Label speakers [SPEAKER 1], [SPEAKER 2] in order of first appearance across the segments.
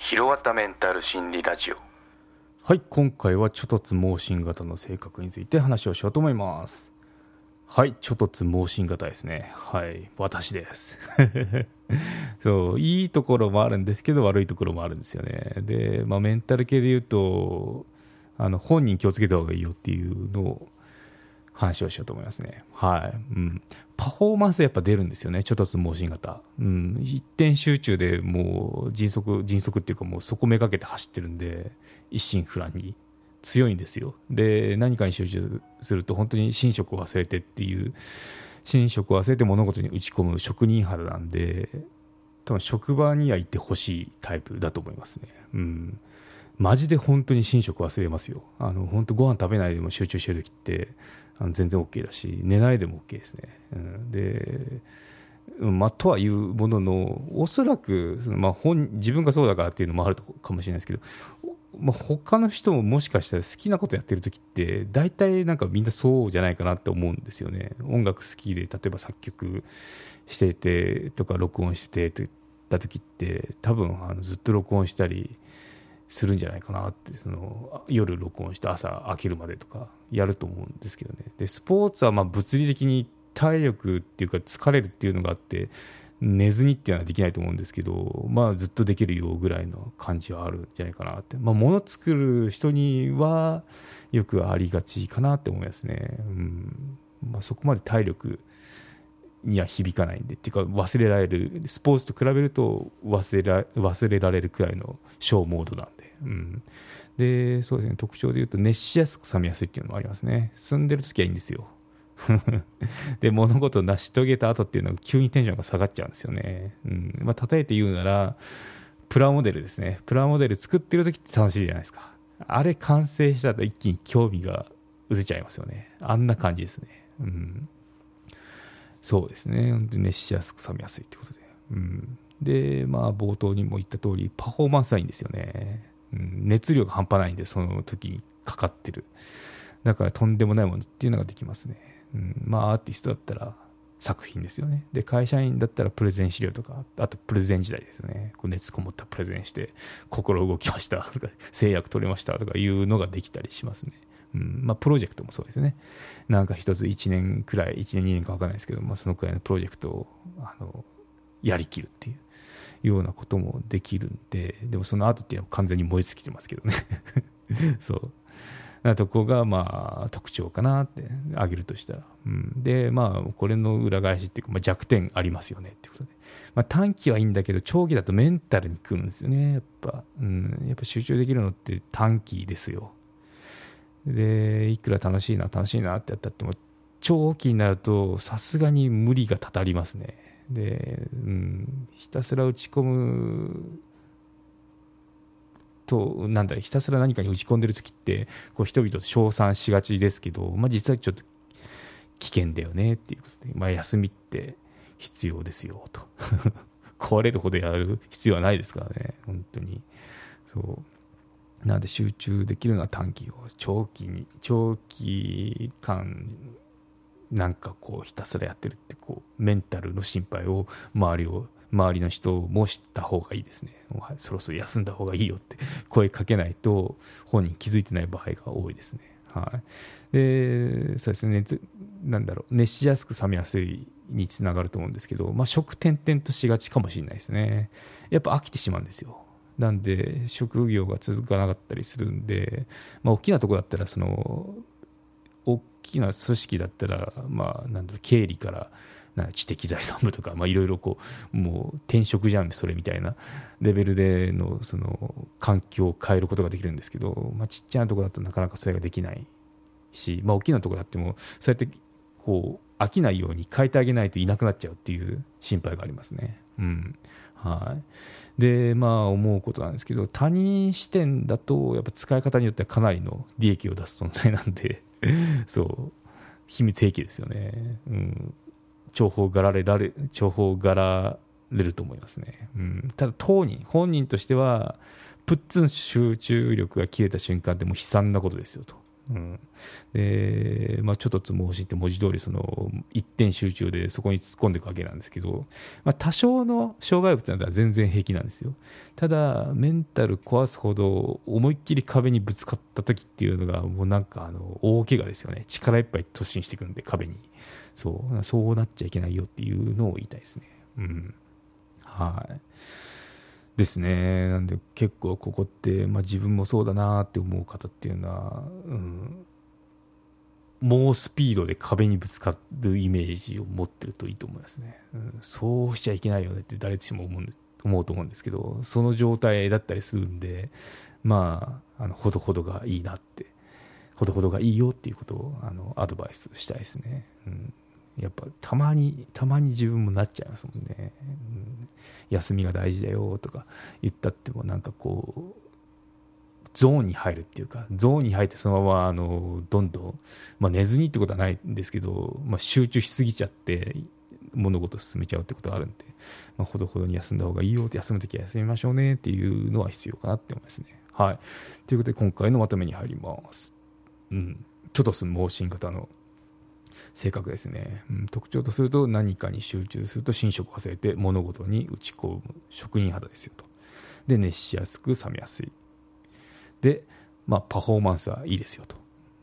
[SPEAKER 1] ひろわたメンタル心理ラジオ
[SPEAKER 2] はい今回は猪突猛進型の性格について話をしようと思いますはい猪突猛進型ですねはい私です そういいところもあるんですけど悪いところもあるんですよねで、まあ、メンタル系で言うとあの本人気をつけた方がいいよっていうのを話をしようと思いますね。はい。うん。パフォーマンスやっぱ出るんですよね。ちょっと猛進型。うん。一点集中でもう迅速、迅速っていうかもうそこめがけて走ってるんで、一心不乱に強いんですよ。で、何かに集中すると本当に寝食を忘れてっていう、寝食を忘れて物事に打ち込む職人肌なんで、多分職場には行ってほしいタイプだと思いますね。うん。マジで本当に寝食忘れますよ。あの、本当ご飯食べないでも集中してる時って、あの全然 OK だし、寝ないでも OK ですね。うん、で、まあ、とはいうものの、おそらくその、まあ本、自分がそうだからっていうのもあるかもしれないですけど、まあ、他の人ももしかしたら好きなことやってる時って大体なんかみんなそうじゃないかなって思うんですよね音楽好きで例えば作曲しててとか録音しててって言った時って多分あのずっと録音したりするんじゃないかなってその夜録音して朝飽きるまでとかやると思うんですけどね。でスポーツはまあ物理的に体力っていうか疲れるっていうのがあって寝ずにっていうのはできないと思うんですけど、まあ、ずっとできるよぐらいの感じはあるんじゃないかなって、まあ、物作る人にはよくありがちかなって思いますね、うん。まあ、そこまで体力には響かないんでっていうか忘れられるスポーツと比べると忘れら忘れられるくらいの小モードなんで、うん、でそうですね。特徴で言うと熱しやすく冷めやすいっていうのもありますね。住んでる時はいいんですよ。で物事を成し遂げた後っていうのは急にテンションが下がっちゃうんですよね、うん。まあ、例えて言うならプラモデルですね。プラモデル作ってる時って楽しいじゃないですか。あれ完成したら一気に興味がうせちゃいますよね。あんな感じですね。うん。そうですね、本当に熱しやすく冷めやすいってことで。うん、で、まあ、冒頭にも言った通り、パフォーマンスはいいんですよね。熱量が半端ないんで、その時にかかってる。だから、とんでもないものっていうのができますね。うん、まあ、アーティストだったら作品ですよね。で、会社員だったらプレゼン資料とか、あとプレゼン時代ですね。こう熱こもったプレゼンして、心動きましたとか、制約取れましたとかいうのができたりしますね。うんまあ、プロジェクトもそうですね。なんか一つ1年くらい、1年2年か分かんないですけど、まあ、そのくらいのプロジェクトをあのやりきるっていうようなこともできるんで、でもその後っていうのは完全に燃え尽きてますけどね。そう。なとこがまあ特徴かなって挙げるとしたら、うん、でまあこれの裏返しっていうか、まあ、弱点ありますよねってことで、まあ、短期はいいんだけど長期だとメンタルにくるんですよねやっぱ、うん、やっぱ集中できるのって短期ですよ。でいくら楽しいな楽しいなってやったっても長期になるとさすがに無理がたたりますね。で、うん、ひたすら打ち込むとなんだひたすら何かに打ち込んでる時ってこう人々称賛しがちですけど、まあ、実はちょっと危険だよねっていうことで、まあ、休みって必要ですよと。壊れるほどやる必要はないですからね本当に。そう。なんで集中できるのは短期を長期に長期間なんかこうひたすらやってるってこうメンタルの心配を周りを周りの人も知った方がいいですね。そろそろ休んだ方がいいよって声かけないと本人気づいてない場合が多いですね。はい。でそうですね。なんだろう。熱しやすく冷めやすいにつながると思うんですけど、まあ、食転々としがちかもしれないですね。やっぱ飽きてしまうんですよ。なんで職業が続かなかったりするんで、まあ、大きなとこだったらその大きな組織だったら、まあ、なんだろう経理から知的財産部とかいろいろこうもう転職じゃんそれみたいなレベルでのその環境を変えることができるんですけど、まあ、ちっちゃなとこだとなかなかそれができないし、まあ、大きなとこだってもそうやってこう飽きないように変えてあげないといなくなっちゃうっていう心配がありますね。うん。はい。でまあ思うことなんですけど他人視点だとやっぱ使い方によってはかなりの利益を出す存在なんで。そう。秘密兵器ですよね、うん、重宝がられられ重宝がられると思いますね、うん、ただ当人本人としてはプッツン集中力が切れた瞬間ってもう悲惨なことですよと。うん、で、まあ、ちょっとつ盲信って文字通りその一点集中でそこに突っ込んでいくわけなんですけど、まあ、多少の障害物などは全然平気なんですよ。ただメンタル壊すほど思いっきり壁にぶつかった時っていうのがもうなんかあの大怪我ですよね。力いっぱい突進していくんで壁に。そう。そうなっちゃいけないよっていうのを言いたいですね。うん。はい。ですね。なんで結構ここって、まあ、自分もそうだなって思う方っていうのは、うん、猛スピードで壁にぶつかるイメージを持ってるといいと思いますね。うん、そうしちゃいけないよねって誰しも思う思うと思うんですけど、その状態だったりするんで、まあ、あの、ほどほどがいいなって、ほどほどがいいよっていうことを、あの、アドバイスしたいですね。うんやっぱたまにたまに自分もなっちゃいますもんね、うん、休みが大事だよとか言ったってもなんかこうゾーンに入るっていうかゾーンに入ってそのままあのどんどん、まあ、寝ずにってことはないんですけど、まあ、集中しすぎちゃって物事進めちゃうってことがあるんで、まあ、ほどほどに休んだ方がいいよって休むときは休みましょうねっていうのは必要かなって思いますね。はい。ということで今回のまとめに入ります。うん。ちょっとす盲信型の性格ですね、うん、特徴とすると何かに集中すると寝食を忘れて物事に打ち込む職人肌ですよと。で熱しやすく冷めやすい。で、まあ、パフォーマンスはいいですよと、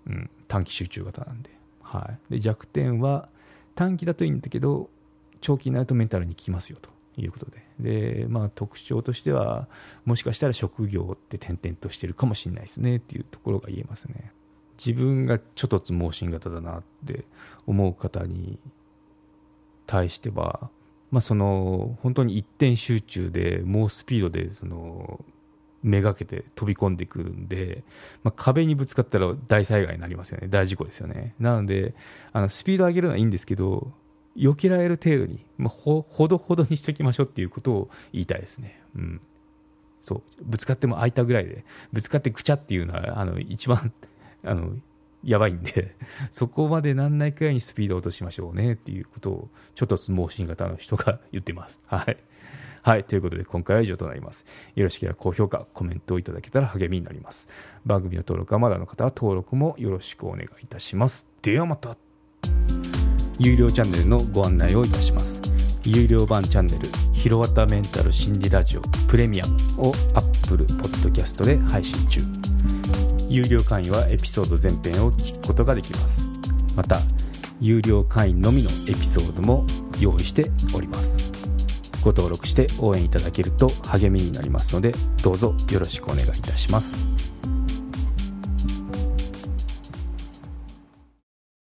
[SPEAKER 2] うん、短期集中型なんで,、はい、で弱点は短期だといいんだけど長期になるとメンタルに効きますよと。いうことで。で、まあ、特徴としてはもしかしたら職業って転々としてるかもしれないですね。っていうところが言えますね。自分がちょっとつ盲信型だなって思う方に対しては、まあ、その本当に一点集中で猛スピードでそのめがけて飛び込んでくるんで、まあ、壁にぶつかったら大災害になりますよね大事故ですよねなのであのスピード上げるのはいいんですけど避けられる程度に、まあ、ほほどほどにしときましょうっていうことを言いたいですね。うん。そう。ぶつかっても開いたぐらいで、ぶつかってくちゃっていうのは、あの、一番あの、やばいんで、そこまでなんないくらいにスピードを落としましょうねっていうことを、ちょっと盲信型の人が言ってます。はい。はい。ということで、今回は以上となります。よろしければ高評価、コメントをいただけたら励みになります。番組の登録はまだの方は登録もよろしくお願いいたします。ではまた。有料チャンネルのご案内をいたします。有料版チャンネル、ひろわたメンタル心理ラジオプレミアムを Apple Podcast で配信中。有料会員はエピソード全編を聞くことができます。また有料会員のみのエピソードも用意しております。ご登録して応援いただけると励みになりますのでどうぞよろしくお願いいたします。